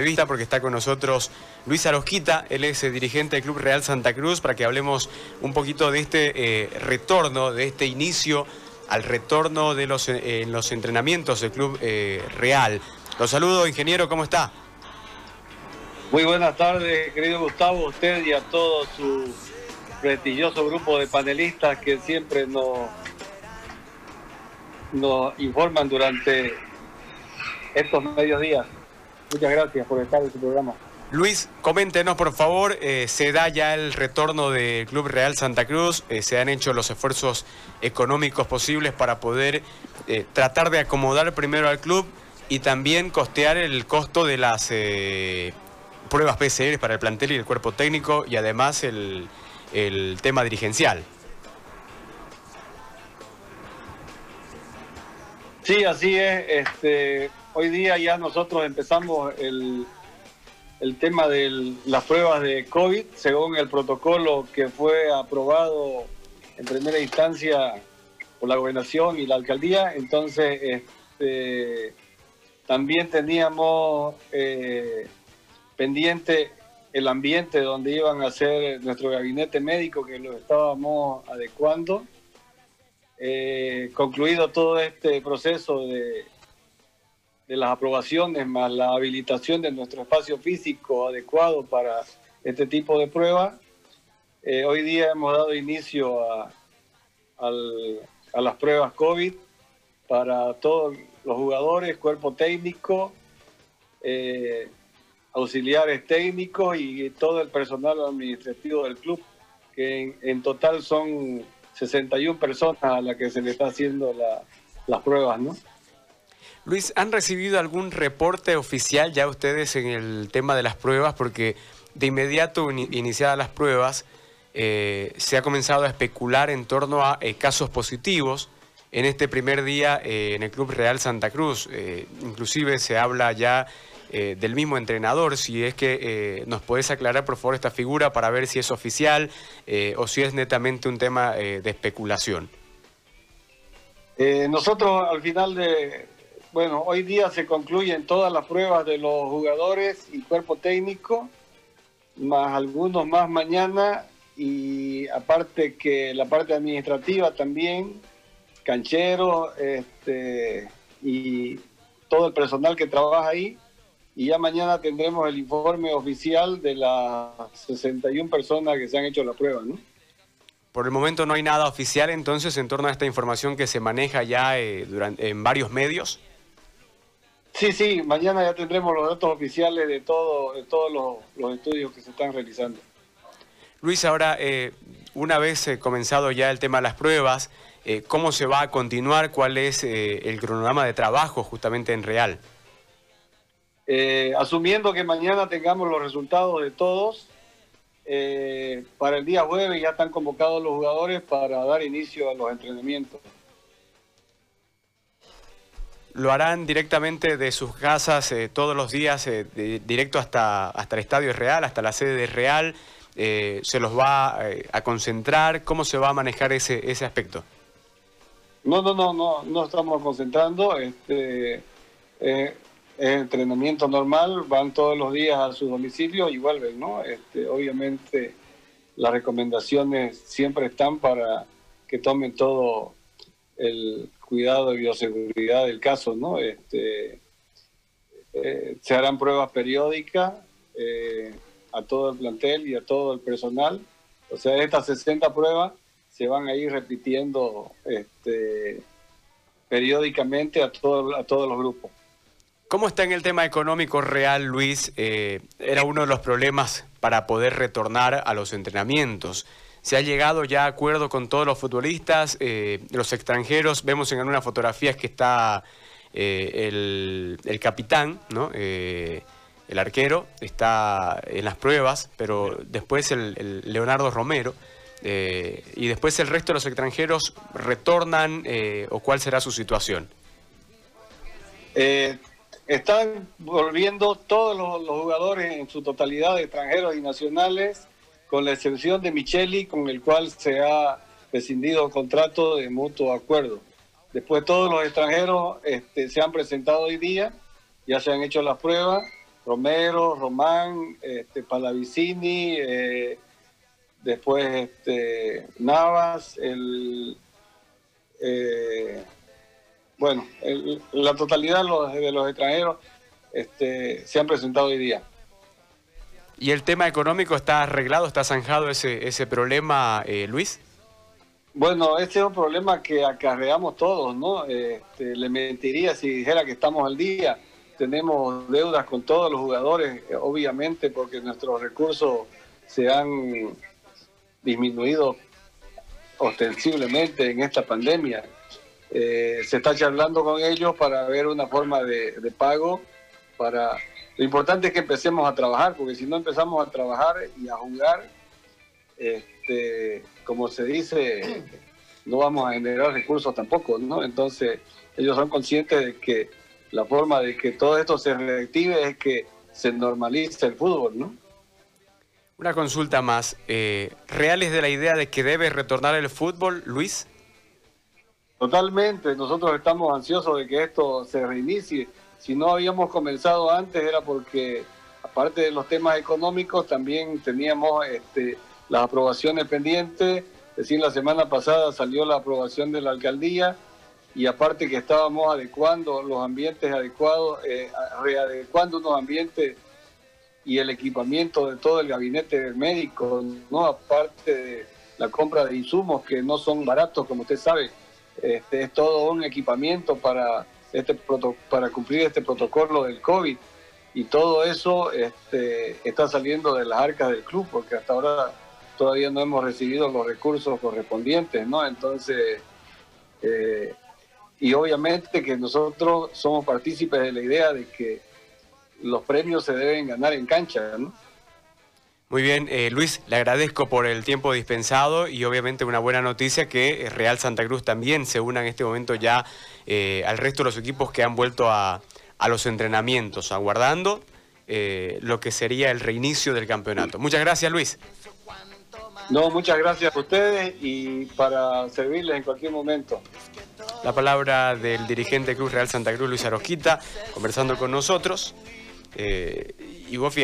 entrevista porque está con nosotros Luis Arosquita, él es eh, dirigente del Club Real Santa Cruz, para que hablemos un poquito de este eh, retorno, de este inicio al retorno de los, eh, en los entrenamientos del Club Real. Los saludo, ingeniero, ¿cómo está? Muy buenas tardes, querido Gustavo, usted y a todo su prestigioso grupo de panelistas que siempre nos, nos informan durante estos medios días. Muchas gracias por estar en su programa. Luis, coméntenos por favor, eh, se da ya el retorno del Club Real Santa Cruz, eh, se han hecho los esfuerzos económicos posibles para poder eh, tratar de acomodar primero al club y también costear el costo de las pruebas PCR para el plantel y el cuerpo técnico y además el, el tema dirigencial. Sí, así es. Este, hoy día ya nosotros empezamos el, el tema de las pruebas de COVID según el protocolo que fue aprobado en primera instancia por la gobernación y la alcaldía. Entonces, este, también teníamos eh, pendiente el ambiente donde iban a hacer nuestro gabinete médico, que lo estábamos adecuando. Eh, concluido todo este proceso de, de las aprobaciones más la habilitación de nuestro espacio físico adecuado para este tipo de pruebas, eh, hoy día hemos dado inicio a, las pruebas COVID para todos los jugadores, cuerpo técnico, eh, auxiliares técnicos y todo el personal administrativo del club, que en, total son 61 personas a las que se le está haciendo las pruebas, ¿no? Luis, ¿han recibido algún reporte oficial ya ustedes en el tema de las pruebas? Porque de inmediato iniciadas las pruebas, eh, se ha comenzado a especular en torno a eh, casos positivos en este primer día eh, en el Club Real Santa Cruz. inclusive se habla ya del mismo entrenador, si es que nos podés aclarar por favor esta figura para ver si es oficial o si es netamente un tema de especulación. nosotros al final de, bueno, hoy día se concluyen todas las pruebas de los jugadores y cuerpo técnico, más algunos más mañana y aparte que la parte administrativa también, canchero este, y todo el personal que trabaja ahí. Y ya mañana tendremos el informe oficial de las 61 personas que se han hecho la prueba, ¿no? Por el momento no hay nada oficial entonces en torno a esta información que se maneja ya eh, durante, en varios medios. Sí, sí, mañana ya tendremos los datos oficiales de, todo, de todos los, estudios que se están realizando. Luis, ahora, eh, una vez eh, comenzado ya el tema de las pruebas, eh, ¿cómo se va a continuar? ¿Cuál es el cronograma de trabajo justamente en Real? asumiendo que mañana tengamos los resultados de todos, para el día jueves ya están convocados los jugadores para dar inicio a los entrenamientos lo harán directamente de sus casas eh, todos los días, eh, directo hasta, hasta el estadio Real, hasta la sede de Real. Eh, ¿Se los va a concentrar? ¿Cómo se va a manejar ese, ese aspecto? No, no, no, no, no estamos concentrando. Este, es entrenamiento normal, van todos los días a su domicilio y vuelven, ¿no? Este, obviamente las recomendaciones siempre están para que tomen todo el cuidado y bioseguridad del caso, ¿no? Este, eh, se harán pruebas periódicas eh, a todo el plantel y a todo el personal. O sea, estas 60 pruebas se van a ir repitiendo este, periódicamente a, todo, a todos los grupos. ¿Cómo está en el tema económico real, Luis? Eh, era uno de los problemas para poder retornar a los entrenamientos. Se ha llegado ya a acuerdo con todos los futbolistas, eh, los extranjeros. Vemos en una fotografías que está eh, el, capitán, ¿no? Eh, el arquero, está en las pruebas, pero después el, Leonardo Romero. y después el resto de los extranjeros retornan o cuál será su situación. están volviendo todos los, jugadores en su totalidad, extranjeros y nacionales, con la excepción de Micheli, con el cual se ha rescindido contrato de mutuo acuerdo. Después todos los extranjeros este, se han presentado hoy día, ya se han hecho las pruebas, Romero, Román, este, Palavicini, eh, después este, Navas, el, eh, bueno, la totalidad de los, de los extranjeros este, se han presentado hoy día. ¿Y el tema económico está arreglado, está zanjado ese, ese problema, eh, Luis? Bueno, este es un problema que acarreamos todos, ¿no? Este, le mentiría si dijera que estamos al día. Tenemos deudas con todos los jugadores, obviamente, porque nuestros recursos se han disminuido ostensiblemente en esta pandemia. Eh, se está charlando con ellos para ver una forma de, pago. Para lo importante es que empecemos a trabajar, porque si no empezamos a trabajar y a jugar, este, como se dice, no vamos a generar recursos tampoco, ¿no? Entonces ellos son conscientes de que la forma de que todo esto se reactive es que se normalice el fútbol, ¿no? Una consulta más. Eh, ¿Reales de la idea de que debe retornar el fútbol, Luis? Totalmente. Nosotros estamos ansiosos de que esto se reinicie. Si no habíamos comenzado antes era porque, aparte de los temas económicos, también teníamos este, las aprobaciones pendientes. Es decir, la semana pasada salió la aprobación de la alcaldía y aparte que estábamos adecuando los ambientes adecuados, eh, readecuando unos ambientes y el equipamiento de todo el gabinete médico, ¿no? aparte de la compra de insumos que no son baratos, como usted sabe, este, es todo un equipamiento para, este, para cumplir este protocolo del COVID y todo eso este, está saliendo de las arcas del club, porque hasta ahora todavía no hemos recibido los recursos correspondientes, ¿no? Entonces, eh, y obviamente que nosotros somos partícipes de la idea de que los premios se deben ganar en cancha, ¿no? Muy bien, eh, Luis, le agradezco por el tiempo dispensado y obviamente una buena noticia que eh, Real Santa Cruz también se una en este momento ya eh, al resto de los equipos que han vuelto a, a los entrenamientos, aguardando lo que sería el reinicio del campeonato. Muchas gracias, Luis. No, muchas gracias a ustedes y para servirles en cualquier momento. La palabra del dirigente Cruz Real Santa Cruz, Luis Arosquita, conversando con nosotros. y vos fíjate,